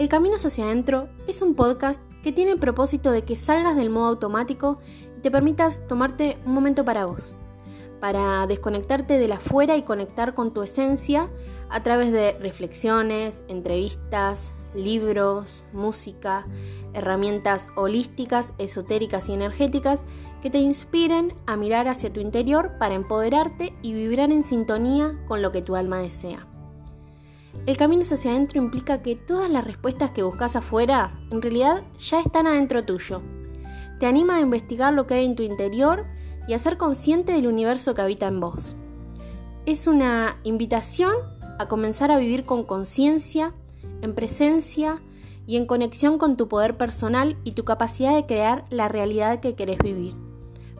El Camino hacia adentro es un podcast que tiene el propósito de que salgas del modo automático y te permitas tomarte un momento para vos, para desconectarte de la afuera y conectar con tu esencia a través de reflexiones, entrevistas, libros, música, herramientas holísticas, esotéricas y energéticas que te inspiren a mirar hacia tu interior para empoderarte y vibrar en sintonía con lo que tu alma desea. El camino hacia adentro implica que todas las respuestas que buscas afuera en realidad ya están adentro tuyo. Te anima a investigar lo que hay en tu interior y a ser consciente del universo que habita en vos. Es una invitación a comenzar a vivir con conciencia, en presencia y en conexión con tu poder personal y tu capacidad de crear la realidad que querés vivir.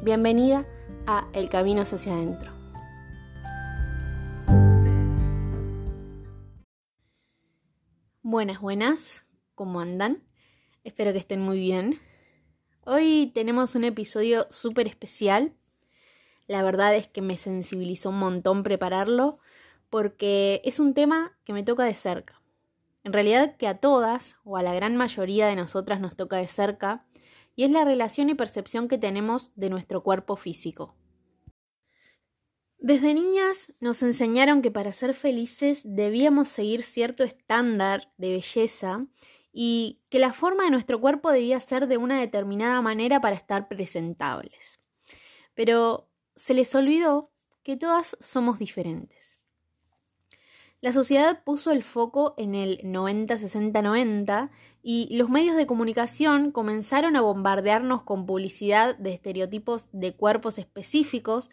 Bienvenida a El Camino hacia adentro. Buenas, buenas, ¿cómo andan? Espero que estén muy bien. Hoy tenemos un episodio súper especial. La verdad es que me sensibilizó un montón prepararlo porque es un tema que me toca de cerca. En realidad que a todas o a la gran mayoría de nosotras nos toca de cerca y es la relación y percepción que tenemos de nuestro cuerpo físico. Desde niñas nos enseñaron que para ser felices debíamos seguir cierto estándar de belleza y que la forma de nuestro cuerpo debía ser de una determinada manera para estar presentables. Pero se les olvidó que todas somos diferentes. La sociedad puso el foco en el 90-60-90 y los medios de comunicación comenzaron a bombardearnos con publicidad de estereotipos de cuerpos específicos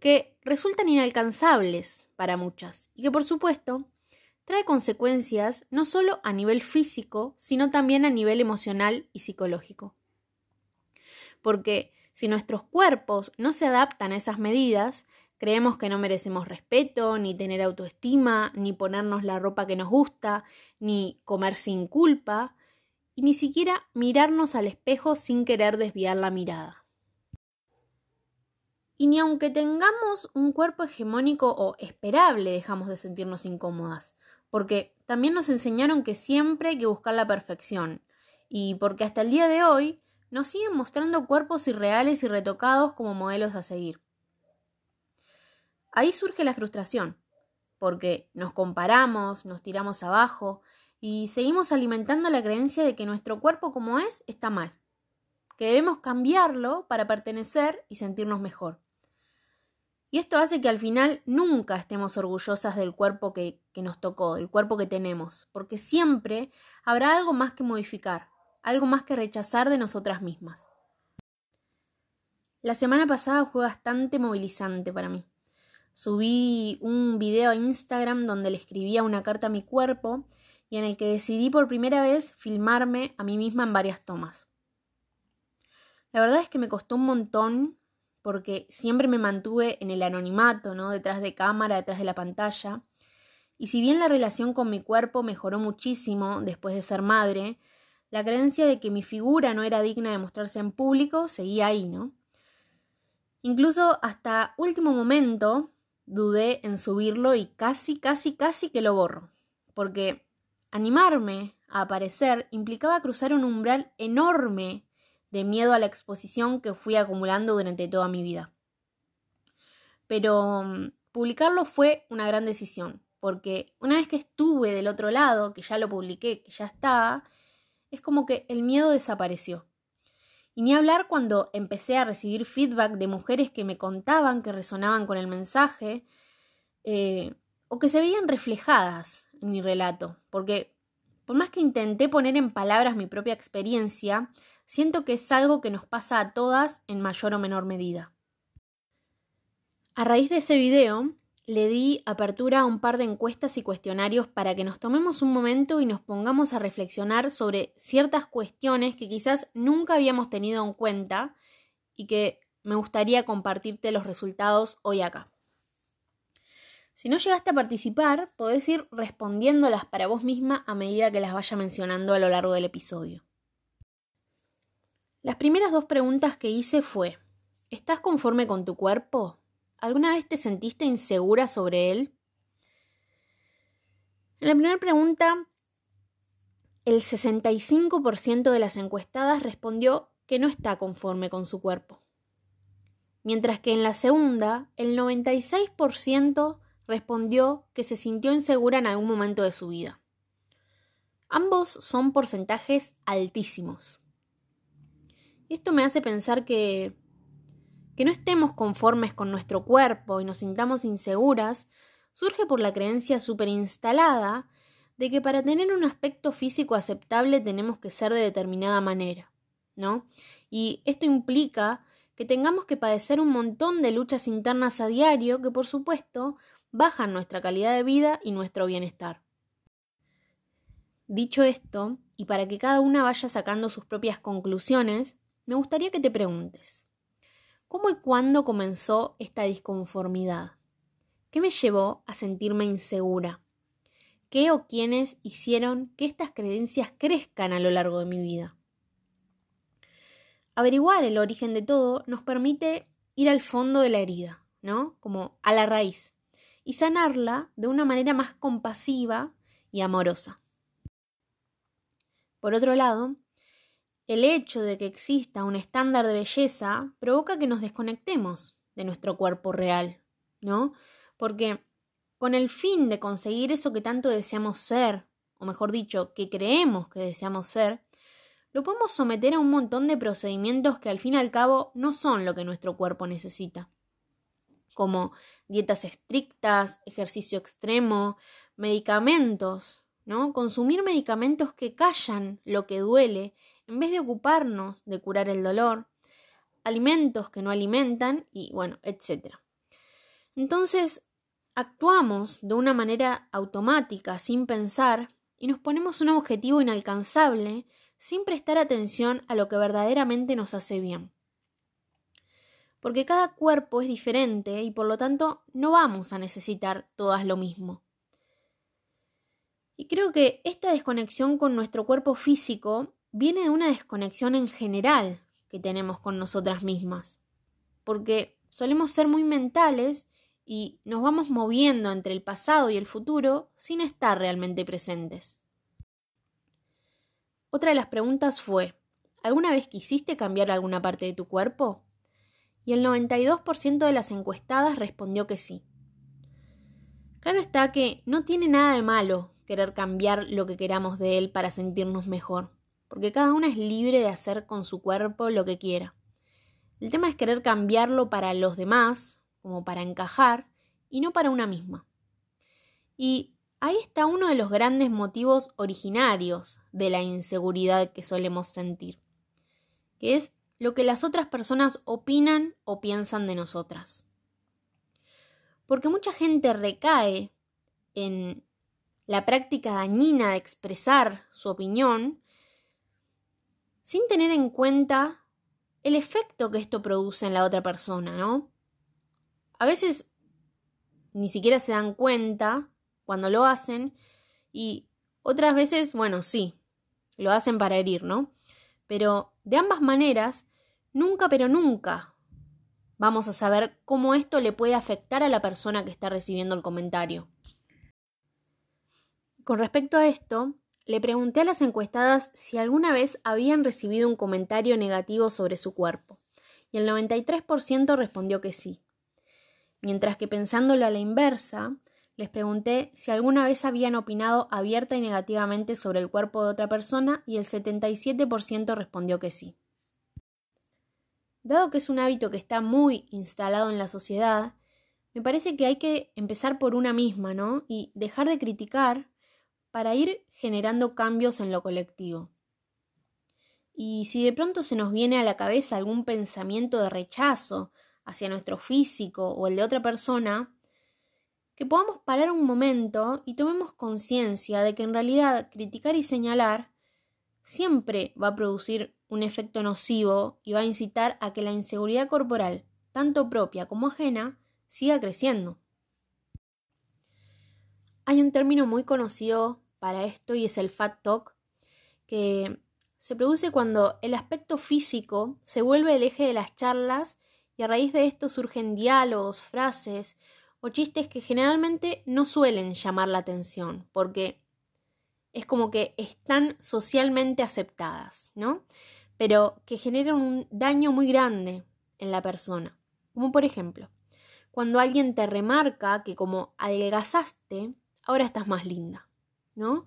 que resultan inalcanzables para muchas y que por supuesto trae consecuencias no solo a nivel físico, sino también a nivel emocional y psicológico. Porque si nuestros cuerpos no se adaptan a esas medidas, creemos que no merecemos respeto, ni tener autoestima, ni ponernos la ropa que nos gusta, ni comer sin culpa, y ni siquiera mirarnos al espejo sin querer desviar la mirada. Y ni aunque tengamos un cuerpo hegemónico o esperable dejamos de sentirnos incómodas, porque también nos enseñaron que siempre hay que buscar la perfección, y porque hasta el día de hoy nos siguen mostrando cuerpos irreales y retocados como modelos a seguir. Ahí surge la frustración, porque nos comparamos, nos tiramos abajo y seguimos alimentando la creencia de que nuestro cuerpo como es está mal, que debemos cambiarlo para pertenecer y sentirnos mejor. Y esto hace que al final nunca estemos orgullosas del cuerpo que, nos tocó, del cuerpo que tenemos, porque siempre habrá algo más que modificar, algo más que rechazar de nosotras mismas. La semana pasada fue bastante movilizante para mí. Subí un video a Instagram donde le escribía una carta a mi cuerpo y en el que decidí por primera vez filmarme a mí misma en varias tomas. La verdad es que me costó un montón porque siempre me mantuve en el anonimato, ¿no? Detrás de cámara, detrás de la pantalla. Y si bien la relación con mi cuerpo mejoró muchísimo después de ser madre, la creencia de que mi figura no era digna de mostrarse en público seguía ahí, ¿no? Incluso hasta último momento dudé en subirlo y casi, casi, casi que lo borro. Porque animarme a aparecer implicaba cruzar un umbral enorme de miedo a la exposición que fui acumulando durante toda mi vida. Pero mm, publicarlo fue una gran decisión, porque una vez que estuve del otro lado, que ya lo publiqué, que ya estaba, es como que el miedo desapareció. Y ni hablar cuando empecé a recibir feedback de mujeres que me contaban que resonaban con el mensaje eh, o que se veían reflejadas en mi relato, porque por más que intenté poner en palabras mi propia experiencia, siento que es algo que nos pasa a todas en mayor o menor medida. A raíz de ese video, le di apertura a un par de encuestas y cuestionarios para que nos tomemos un momento y nos pongamos a reflexionar sobre ciertas cuestiones que quizás nunca habíamos tenido en cuenta y que me gustaría compartirte los resultados hoy acá. Si no llegaste a participar, podés ir respondiéndolas para vos misma a medida que las vaya mencionando a lo largo del episodio. Las primeras dos preguntas que hice fue, ¿estás conforme con tu cuerpo? ¿Alguna vez te sentiste insegura sobre él? En la primera pregunta el 65% de las encuestadas respondió que no está conforme con su cuerpo, mientras que en la segunda el 96% respondió que se sintió insegura en algún momento de su vida. Ambos son porcentajes altísimos. Esto me hace pensar que que no estemos conformes con nuestro cuerpo y nos sintamos inseguras surge por la creencia superinstalada de que para tener un aspecto físico aceptable tenemos que ser de determinada manera, ¿no? Y esto implica que tengamos que padecer un montón de luchas internas a diario que, por supuesto, bajan nuestra calidad de vida y nuestro bienestar. Dicho esto, y para que cada una vaya sacando sus propias conclusiones, me gustaría que te preguntes, ¿cómo y cuándo comenzó esta disconformidad? ¿Qué me llevó a sentirme insegura? ¿Qué o quiénes hicieron que estas creencias crezcan a lo largo de mi vida? Averiguar el origen de todo nos permite ir al fondo de la herida, ¿no? Como a la raíz, y sanarla de una manera más compasiva y amorosa. Por otro lado, el hecho de que exista un estándar de belleza provoca que nos desconectemos de nuestro cuerpo real, ¿no? Porque con el fin de conseguir eso que tanto deseamos ser, o mejor dicho, que creemos que deseamos ser, lo podemos someter a un montón de procedimientos que al fin y al cabo no son lo que nuestro cuerpo necesita, como dietas estrictas, ejercicio extremo, medicamentos, ¿no? Consumir medicamentos que callan lo que duele en vez de ocuparnos de curar el dolor, alimentos que no alimentan y bueno, etc. Entonces, actuamos de una manera automática, sin pensar, y nos ponemos un objetivo inalcanzable sin prestar atención a lo que verdaderamente nos hace bien. Porque cada cuerpo es diferente y por lo tanto no vamos a necesitar todas lo mismo. Y creo que esta desconexión con nuestro cuerpo físico viene de una desconexión en general que tenemos con nosotras mismas. Porque solemos ser muy mentales y nos vamos moviendo entre el pasado y el futuro sin estar realmente presentes. Otra de las preguntas fue, ¿alguna vez quisiste cambiar alguna parte de tu cuerpo? Y el 92% de las encuestadas respondió que sí. Claro está que no tiene nada de malo querer cambiar lo que queramos de él para sentirnos mejor, porque cada una es libre de hacer con su cuerpo lo que quiera. El tema es querer cambiarlo para los demás como para encajar y no para una misma. Y ahí está uno de los grandes motivos originarios de la inseguridad que solemos sentir, que es lo que las otras personas opinan o piensan de nosotras. Porque mucha gente recae en la práctica dañina de expresar su opinión sin tener en cuenta el efecto que esto produce en la otra persona, ¿no? A veces ni siquiera se dan cuenta cuando lo hacen y otras veces, bueno, sí, lo hacen para herir, ¿no? Pero de ambas maneras, nunca, pero nunca vamos a saber cómo esto le puede afectar a la persona que está recibiendo el comentario. Con respecto a esto, le pregunté a las encuestadas si alguna vez habían recibido un comentario negativo sobre su cuerpo, y el 93% respondió que sí mientras que pensándolo a la inversa, les pregunté si alguna vez habían opinado abierta y negativamente sobre el cuerpo de otra persona y el 77% respondió que sí. Dado que es un hábito que está muy instalado en la sociedad, me parece que hay que empezar por una misma, ¿no? Y dejar de criticar para ir generando cambios en lo colectivo. Y si de pronto se nos viene a la cabeza algún pensamiento de rechazo hacia nuestro físico o el de otra persona, que podamos parar un momento y tomemos conciencia de que en realidad criticar y señalar siempre va a producir un efecto nocivo y va a incitar a que la inseguridad corporal, tanto propia como ajena, siga creciendo. Hay un término muy conocido para esto y es el fat talk, que se produce cuando el aspecto físico se vuelve el eje de las charlas y a raíz de esto surgen diálogos, frases o chistes que generalmente no suelen llamar la atención, porque es como que están socialmente aceptadas, ¿no? Pero que generan un daño muy grande en la persona. Como por ejemplo, cuando alguien te remarca que como adelgazaste, ahora estás más linda, ¿no?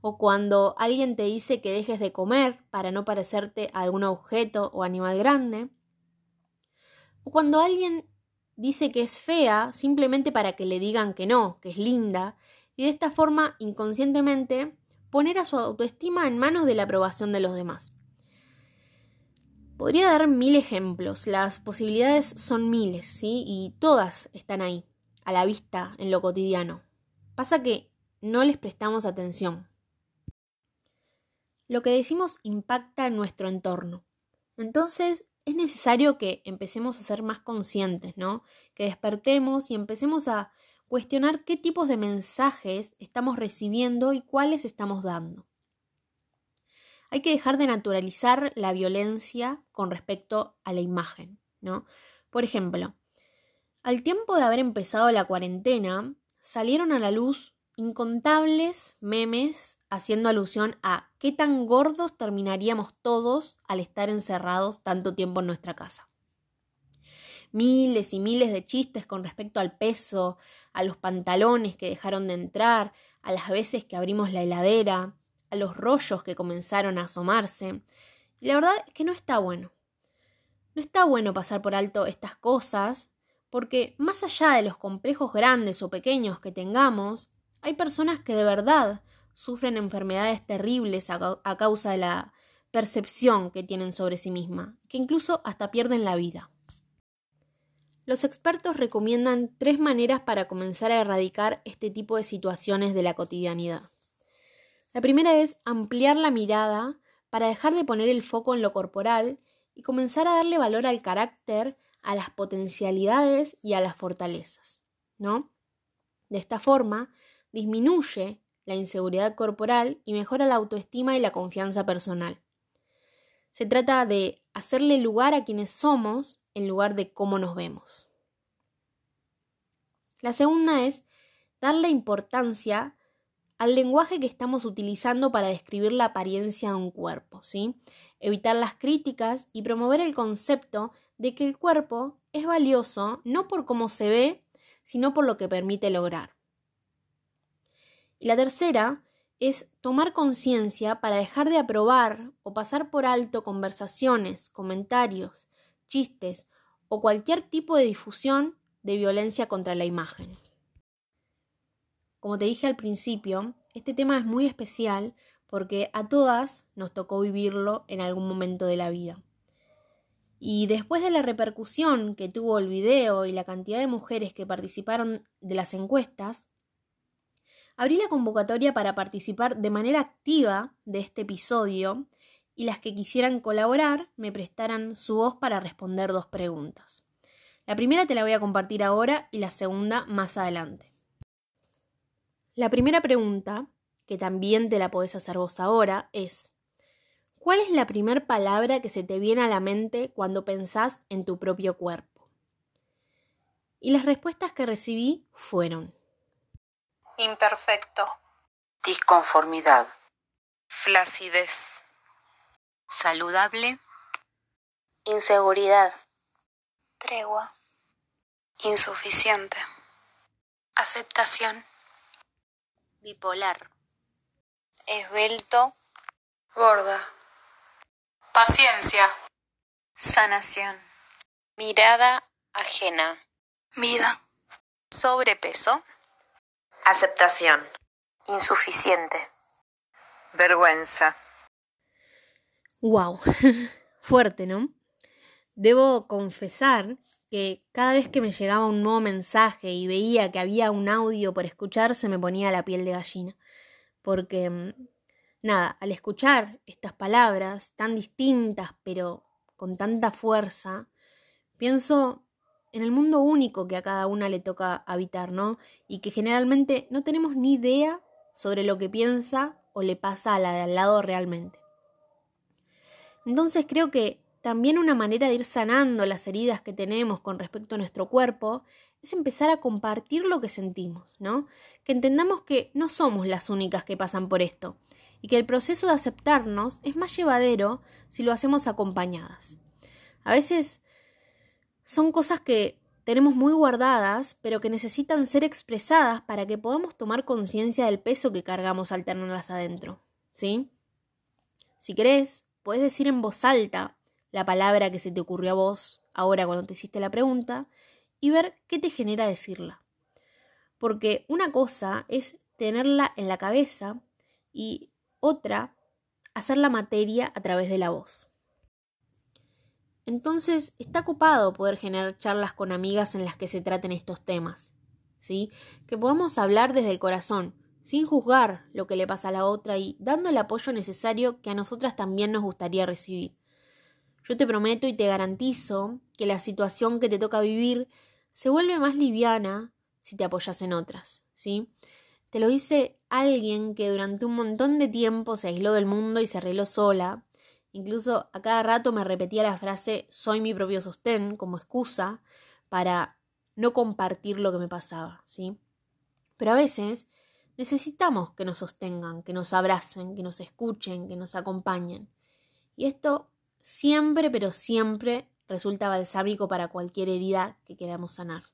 O cuando alguien te dice que dejes de comer para no parecerte a algún objeto o animal grande. O cuando alguien dice que es fea simplemente para que le digan que no, que es linda, y de esta forma inconscientemente poner a su autoestima en manos de la aprobación de los demás. Podría dar mil ejemplos, las posibilidades son miles, ¿sí? Y todas están ahí, a la vista, en lo cotidiano. Pasa que no les prestamos atención. Lo que decimos impacta en nuestro entorno. Entonces, es necesario que empecemos a ser más conscientes, ¿no? Que despertemos y empecemos a cuestionar qué tipos de mensajes estamos recibiendo y cuáles estamos dando. Hay que dejar de naturalizar la violencia con respecto a la imagen, ¿no? Por ejemplo, al tiempo de haber empezado la cuarentena, salieron a la luz incontables memes haciendo alusión a qué tan gordos terminaríamos todos al estar encerrados tanto tiempo en nuestra casa. Miles y miles de chistes con respecto al peso, a los pantalones que dejaron de entrar, a las veces que abrimos la heladera, a los rollos que comenzaron a asomarse. Y la verdad es que no está bueno. No está bueno pasar por alto estas cosas, porque más allá de los complejos grandes o pequeños que tengamos, hay personas que de verdad sufren enfermedades terribles a, causa de la percepción que tienen sobre sí misma, que incluso hasta pierden la vida. Los expertos recomiendan tres maneras para comenzar a erradicar este tipo de situaciones de la cotidianidad. La primera es ampliar la mirada para dejar de poner el foco en lo corporal y comenzar a darle valor al carácter, a las potencialidades y a las fortalezas, ¿no? De esta forma, disminuye la inseguridad corporal y mejora la autoestima y la confianza personal. Se trata de hacerle lugar a quienes somos en lugar de cómo nos vemos. La segunda es darle importancia al lenguaje que estamos utilizando para describir la apariencia de un cuerpo, ¿sí? Evitar las críticas y promover el concepto de que el cuerpo es valioso no por cómo se ve, sino por lo que permite lograr. Y la tercera es tomar conciencia para dejar de aprobar o pasar por alto conversaciones, comentarios, chistes o cualquier tipo de difusión de violencia contra la imagen. Como te dije al principio, este tema es muy especial porque a todas nos tocó vivirlo en algún momento de la vida. Y después de la repercusión que tuvo el video y la cantidad de mujeres que participaron de las encuestas, Abrí la convocatoria para participar de manera activa de este episodio y las que quisieran colaborar me prestaran su voz para responder dos preguntas. La primera te la voy a compartir ahora y la segunda más adelante. La primera pregunta, que también te la podés hacer vos ahora, es ¿Cuál es la primera palabra que se te viene a la mente cuando pensás en tu propio cuerpo? Y las respuestas que recibí fueron Imperfecto. Disconformidad. Flacidez. Saludable. Inseguridad. Tregua. Insuficiente. Aceptación. Bipolar. Esbelto. Gorda. Paciencia. Sanación. Mirada ajena. Vida. Sobrepeso. Aceptación. Insuficiente. Vergüenza. Wow, fuerte, ¿no? Debo confesar que cada vez que me llegaba un nuevo mensaje y veía que había un audio por escuchar, se me ponía la piel de gallina. Porque, mm, nada, al escuchar estas palabras tan distintas, pero con tanta fuerza, pienso en el mundo único que a cada una le toca habitar, ¿no? Y que generalmente no tenemos ni idea sobre lo que piensa o le pasa a la de al lado realmente. Entonces creo que también una manera de ir sanando las heridas que tenemos con respecto a nuestro cuerpo es empezar a compartir lo que sentimos, ¿no? Que entendamos que no somos las únicas que pasan por esto y que el proceso de aceptarnos es más llevadero si lo hacemos acompañadas. A veces son cosas que tenemos muy guardadas, pero que necesitan ser expresadas para que podamos tomar conciencia del peso que cargamos al tenerlas adentro, ¿sí? Si querés, puedes decir en voz alta la palabra que se te ocurrió a vos ahora cuando te hiciste la pregunta y ver qué te genera decirla. Porque una cosa es tenerla en la cabeza y otra hacer la materia a través de la voz. Entonces, está ocupado poder generar charlas con amigas en las que se traten estos temas, ¿sí? Que podamos hablar desde el corazón, sin juzgar lo que le pasa a la otra y dando el apoyo necesario que a nosotras también nos gustaría recibir. Yo te prometo y te garantizo que la situación que te toca vivir se vuelve más liviana si te apoyas en otras, ¿sí? Te lo dice alguien que durante un montón de tiempo se aisló del mundo y se arregló sola, Incluso a cada rato me repetía la frase soy mi propio sostén como excusa para no compartir lo que me pasaba, ¿sí? Pero a veces necesitamos que nos sostengan, que nos abracen, que nos escuchen, que nos acompañen. Y esto siempre, pero siempre resulta balsámico para cualquier herida que queramos sanar.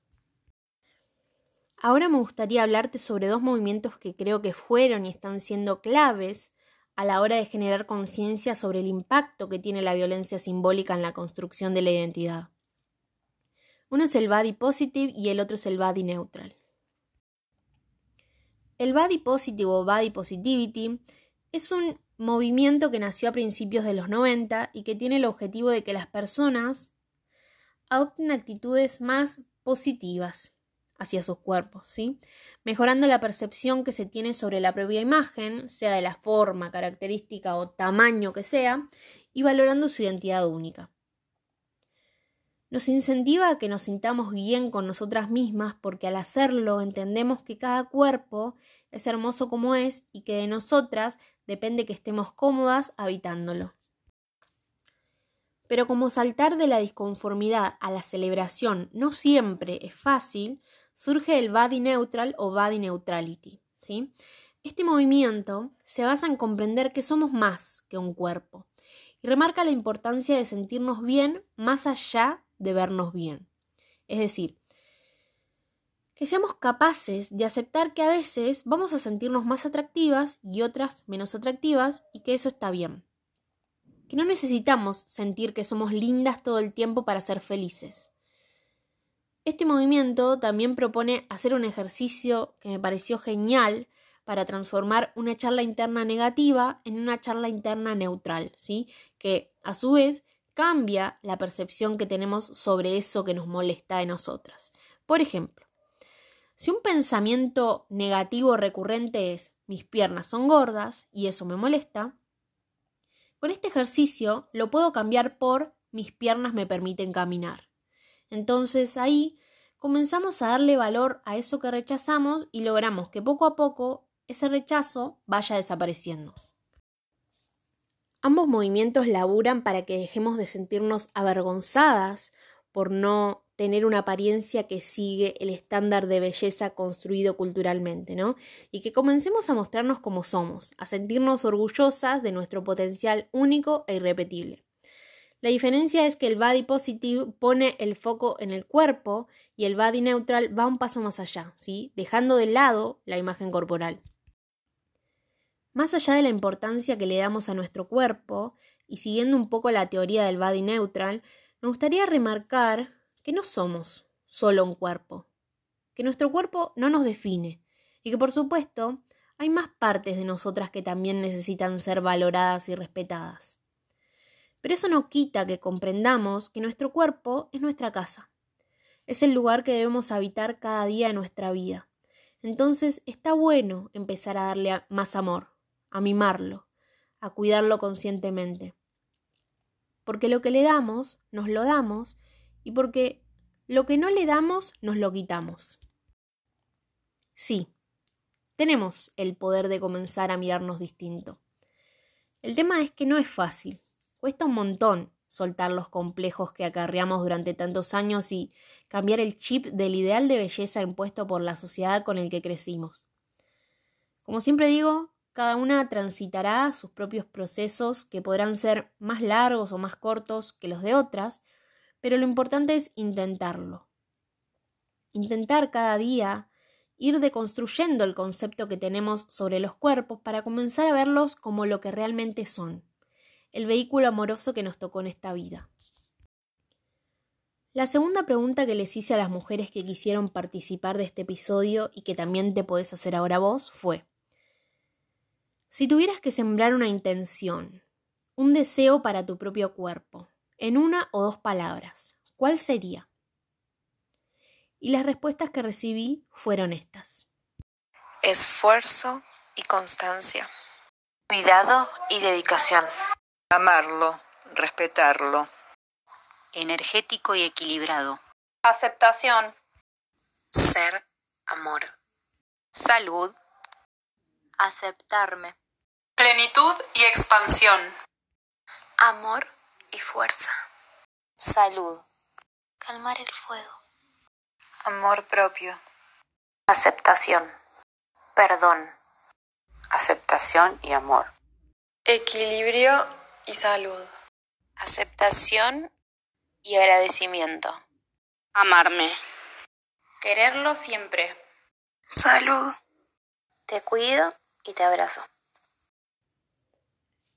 Ahora me gustaría hablarte sobre dos movimientos que creo que fueron y están siendo claves a la hora de generar conciencia sobre el impacto que tiene la violencia simbólica en la construcción de la identidad. Uno es el body positive y el otro es el body neutral. El body positive o body positivity es un movimiento que nació a principios de los 90 y que tiene el objetivo de que las personas adopten actitudes más positivas hacia sus cuerpos, ¿sí? Mejorando la percepción que se tiene sobre la propia imagen, sea de la forma, característica o tamaño que sea, y valorando su identidad única. Nos incentiva a que nos sintamos bien con nosotras mismas porque al hacerlo entendemos que cada cuerpo es hermoso como es y que de nosotras depende que estemos cómodas habitándolo. Pero como saltar de la disconformidad a la celebración no siempre es fácil, surge el body neutral o body neutrality. ¿sí? Este movimiento se basa en comprender que somos más que un cuerpo y remarca la importancia de sentirnos bien más allá de vernos bien. Es decir, que seamos capaces de aceptar que a veces vamos a sentirnos más atractivas y otras menos atractivas y que eso está bien. Que no necesitamos sentir que somos lindas todo el tiempo para ser felices. Este movimiento también propone hacer un ejercicio que me pareció genial para transformar una charla interna negativa en una charla interna neutral, ¿sí? Que a su vez cambia la percepción que tenemos sobre eso que nos molesta de nosotras. Por ejemplo, si un pensamiento negativo recurrente es mis piernas son gordas y eso me molesta, con este ejercicio lo puedo cambiar por mis piernas me permiten caminar. Entonces ahí comenzamos a darle valor a eso que rechazamos y logramos que poco a poco ese rechazo vaya desapareciendo. Ambos movimientos laburan para que dejemos de sentirnos avergonzadas por no tener una apariencia que sigue el estándar de belleza construido culturalmente, ¿no? Y que comencemos a mostrarnos como somos, a sentirnos orgullosas de nuestro potencial único e irrepetible. La diferencia es que el body positive pone el foco en el cuerpo y el body neutral va un paso más allá, dejando de lado la imagen corporal. Más allá de la importancia que le damos a nuestro cuerpo, y siguiendo un poco la teoría del body neutral, me gustaría remarcar que no somos solo un cuerpo, que nuestro cuerpo no nos define, y que por supuesto hay más partes de nosotras que también necesitan ser valoradas y respetadas. Pero eso no quita que comprendamos que nuestro cuerpo es nuestra casa. Es el lugar que debemos habitar cada día de nuestra vida. Entonces está bueno empezar a darle más amor, a mimarlo, a cuidarlo conscientemente. Porque lo que le damos, nos lo damos, y porque lo que no le damos, nos lo quitamos. Sí, tenemos el poder de comenzar a mirarnos distinto. El tema es que no es fácil. Cuesta un montón soltar los complejos que acarreamos durante tantos años y cambiar el chip del ideal de belleza impuesto por la sociedad con el que crecimos. Como siempre digo, cada una transitará sus propios procesos que podrán ser más largos o más cortos que los de otras, pero lo importante es intentarlo. Intentar cada día ir deconstruyendo el concepto que tenemos sobre los cuerpos para comenzar a verlos como lo que realmente son, el vehículo amoroso que nos tocó en esta vida. La segunda pregunta que les hice a las mujeres que quisieron participar de este episodio y que también te podés hacer ahora vos fue, si tuvieras que sembrar una intención, un deseo para tu propio cuerpo, en una o dos palabras, ¿cuál sería? Y las respuestas que recibí fueron estas. Esfuerzo y constancia. Cuidado y dedicación. Amarlo, respetarlo. Energético y equilibrado. Aceptación. Ser amor. Salud. Aceptarme. Plenitud y expansión. Amor y fuerza. Salud. Calmar el fuego. Amor propio. Aceptación. Perdón. Aceptación y amor. Equilibrio y salud. Aceptación y agradecimiento. Amarme. Quererlo siempre. Salud. Te cuido y te abrazo.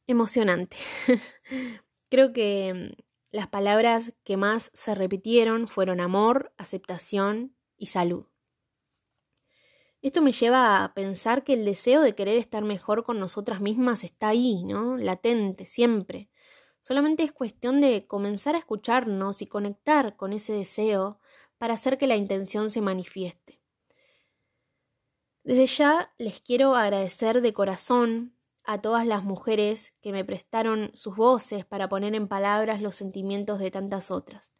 Emocionante. Creo que mm, las palabras que más se repitieron fueron amor, aceptación y salud. Esto me lleva a pensar que el deseo de querer estar mejor con nosotras mismas está ahí, ¿no? Latente, siempre. Solamente es cuestión de comenzar a escucharnos y conectar con ese deseo para hacer que la intención se manifieste. Desde ya les quiero agradecer de corazón a todas las mujeres que me prestaron sus voces para poner en palabras los sentimientos de tantas otras.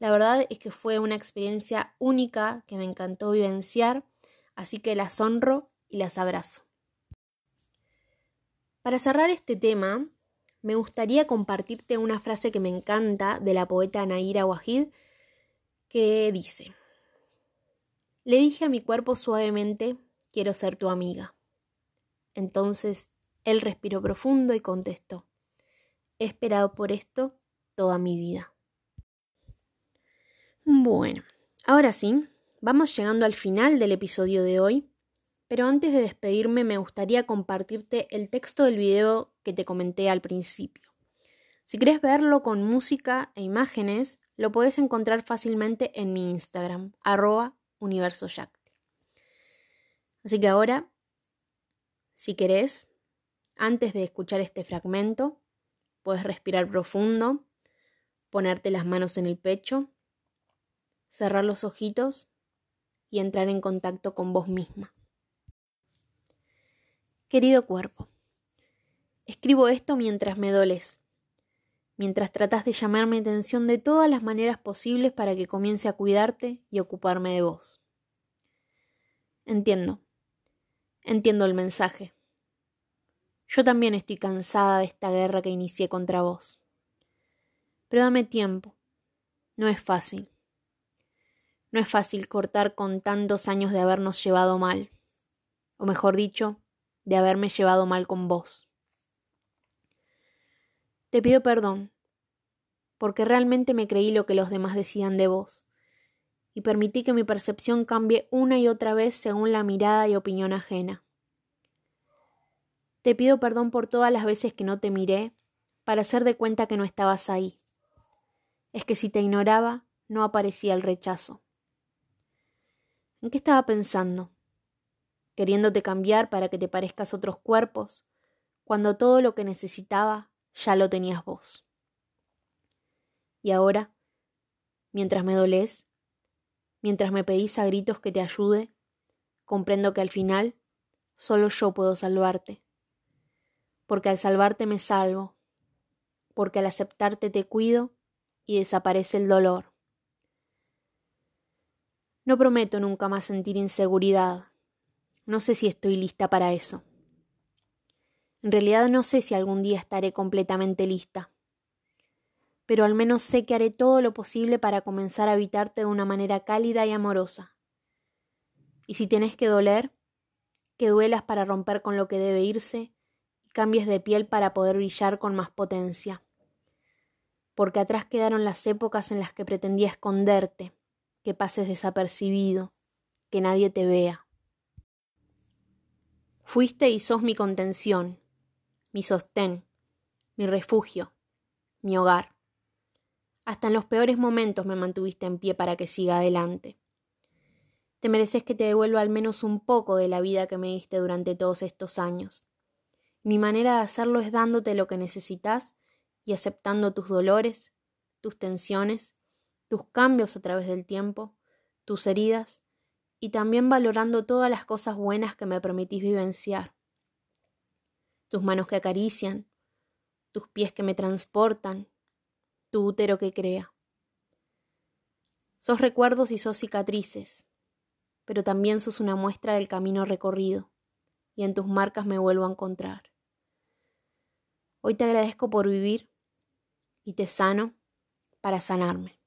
La verdad es que fue una experiencia única que me encantó vivenciar, así que las honro y las abrazo. Para cerrar este tema, me gustaría compartirte una frase que me encanta de la poeta Naira Wahid, que dice, Le dije a mi cuerpo suavemente, quiero ser tu amiga. Entonces él respiró profundo y contestó, He esperado por esto toda mi vida. Bueno, ahora sí, vamos llegando al final del episodio de hoy, pero antes de despedirme me gustaría compartirte el texto del video que te comenté al principio. Si quieres verlo con música e imágenes, lo puedes encontrar fácilmente en mi Instagram, arroba universoyacti. Así que ahora, si querés, antes de escuchar este fragmento, puedes respirar profundo, ponerte las manos en el pecho, cerrar los ojitos y entrar en contacto con vos misma. Querido cuerpo, escribo esto mientras me doles, mientras tratas de llamar mi atención de todas las maneras posibles para que comience a cuidarte y ocuparme de vos. Entiendo, entiendo el mensaje. Yo también estoy cansada de esta guerra que inicié contra vos. Pero dame tiempo. No es fácil. No es fácil cortar con tantos años de habernos llevado mal. O mejor dicho, de haberme llevado mal con vos. Te pido perdón, porque realmente me creí lo que los demás decían de vos, y permití que mi percepción cambie una y otra vez según la mirada y opinión ajena. Te pido perdón por todas las veces que no te miré para hacer de cuenta que no estabas ahí. Es que si te ignoraba, no aparecía el rechazo. ¿En qué estaba pensando? Queriéndote cambiar para que te parezcas otros cuerpos, cuando todo lo que necesitaba ya lo tenías vos. Y ahora, mientras me dolés, mientras me pedís a gritos que te ayude, comprendo que al final solo yo puedo salvarte porque al salvarte me salvo, porque al aceptarte te cuido y desaparece el dolor. No prometo nunca más sentir inseguridad. No sé si estoy lista para eso. En realidad no sé si algún día estaré completamente lista. pero al menos sé que haré todo lo posible para comenzar a habitarte de una manera cálida y amorosa. Y si tienes que doler, que duelas para romper con lo que debe irse y cambies de piel para poder brillar con más potencia. Porque atrás quedaron las épocas en las que pretendía esconderte, que pases desapercibido, que nadie te vea. Fuiste y sos mi contención, mi sostén, mi refugio, mi hogar. Hasta en los peores momentos me mantuviste en pie para que siga adelante. Te mereces que te devuelva al menos un poco de la vida que me diste durante todos estos años. Mi manera de hacerlo es dándote lo que necesitas y aceptando tus dolores, tus tensiones, tus cambios a través del tiempo, tus heridas y también valorando todas las cosas buenas que me permitís vivenciar. Tus manos que acarician, tus pies que me transportan, tu útero que crea. Sos recuerdos y sos cicatrices, pero también sos una muestra del camino recorrido, y en tus marcas me vuelvo a encontrar. Hoy te agradezco por vivir y te sano para sanarme.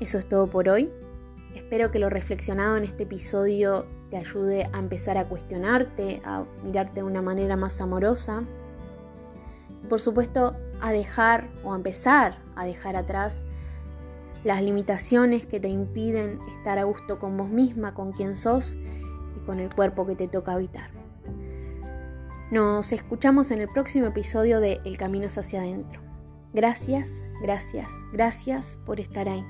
Eso es todo por hoy. Espero que lo reflexionado en este episodio te ayude a empezar a cuestionarte, a mirarte de una manera más amorosa. Y por supuesto, a dejar o a empezar a dejar atrás las limitaciones que te impiden estar a gusto con vos misma, con quien sos y con el cuerpo que te toca habitar. Nos escuchamos en el próximo episodio de El Camino hacia adentro. Gracias, gracias, gracias por estar ahí.